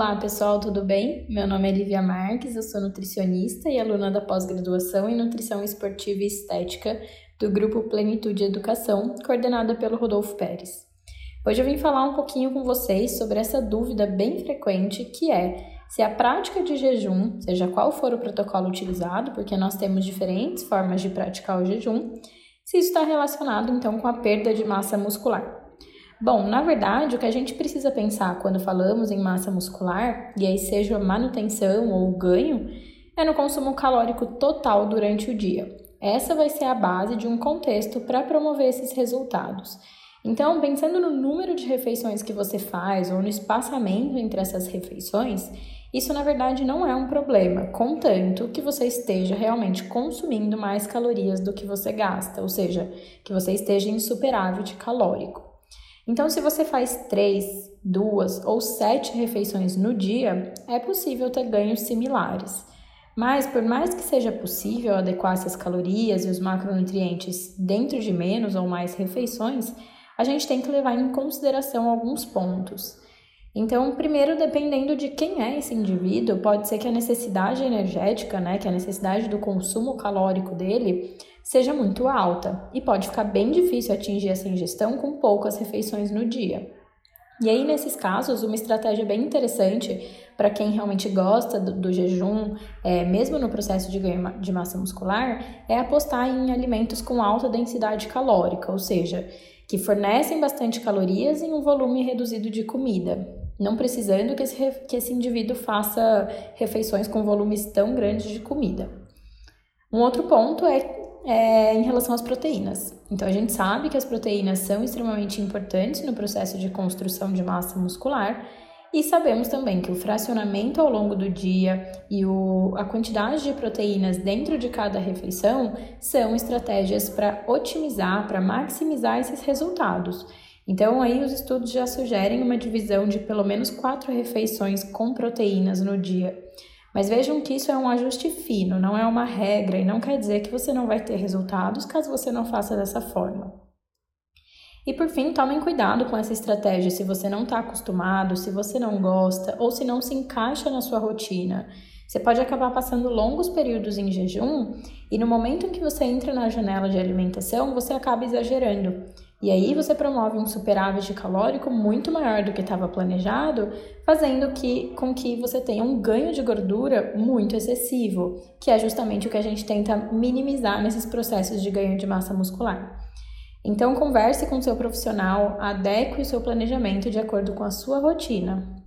Olá pessoal, tudo bem? Meu nome é Lívia Marques, eu sou nutricionista e aluna da pós-graduação em Nutrição Esportiva e Estética do Grupo Plenitude Educação, coordenada pelo Rodolfo Pérez. Hoje eu vim falar um pouquinho com vocês sobre essa dúvida bem frequente que é se a prática de jejum, seja qual for o protocolo utilizado, porque nós temos diferentes formas de praticar o jejum, se isso está relacionado então com a perda de massa muscular. Bom, na verdade, o que a gente precisa pensar quando falamos em massa muscular, e aí seja manutenção ou ganho, é no consumo calórico total durante o dia. Essa vai ser a base de um contexto para promover esses resultados. Então, pensando no número de refeições que você faz ou no espaçamento entre essas refeições, isso na verdade não é um problema, contanto que você esteja realmente consumindo mais calorias do que você gasta, ou seja, que você esteja em superávit calórico. Então, se você faz três, duas ou sete refeições no dia, é possível ter ganhos similares. Mas, por mais que seja possível adequar essas calorias e os macronutrientes dentro de menos ou mais refeições, a gente tem que levar em consideração alguns pontos. Então, primeiro, dependendo de quem é esse indivíduo, pode ser que a necessidade energética, né, que a necessidade do consumo calórico dele seja muito alta e pode ficar bem difícil atingir essa ingestão com poucas refeições no dia. E aí, nesses casos, uma estratégia bem interessante para quem realmente gosta do, do jejum, é, mesmo no processo de ganho de massa muscular, é apostar em alimentos com alta densidade calórica, ou seja, que fornecem bastante calorias em um volume reduzido de comida, não precisando que esse, que esse indivíduo faça refeições com volumes tão grandes de comida. Um outro ponto é é em relação às proteínas. Então, a gente sabe que as proteínas são extremamente importantes no processo de construção de massa muscular e sabemos também que o fracionamento ao longo do dia e o, a quantidade de proteínas dentro de cada refeição são estratégias para otimizar, para maximizar esses resultados. Então, aí os estudos já sugerem uma divisão de pelo menos quatro refeições com proteínas no dia. Mas vejam que isso é um ajuste fino, não é uma regra e não quer dizer que você não vai ter resultados caso você não faça dessa forma. E por fim, tomem cuidado com essa estratégia se você não está acostumado, se você não gosta ou se não se encaixa na sua rotina. Você pode acabar passando longos períodos em jejum e no momento em que você entra na janela de alimentação, você acaba exagerando. E aí você promove um superávit calórico muito maior do que estava planejado, fazendo que, com que você tenha um ganho de gordura muito excessivo, que é justamente o que a gente tenta minimizar nesses processos de ganho de massa muscular. Então converse com seu profissional, adeque o seu planejamento de acordo com a sua rotina.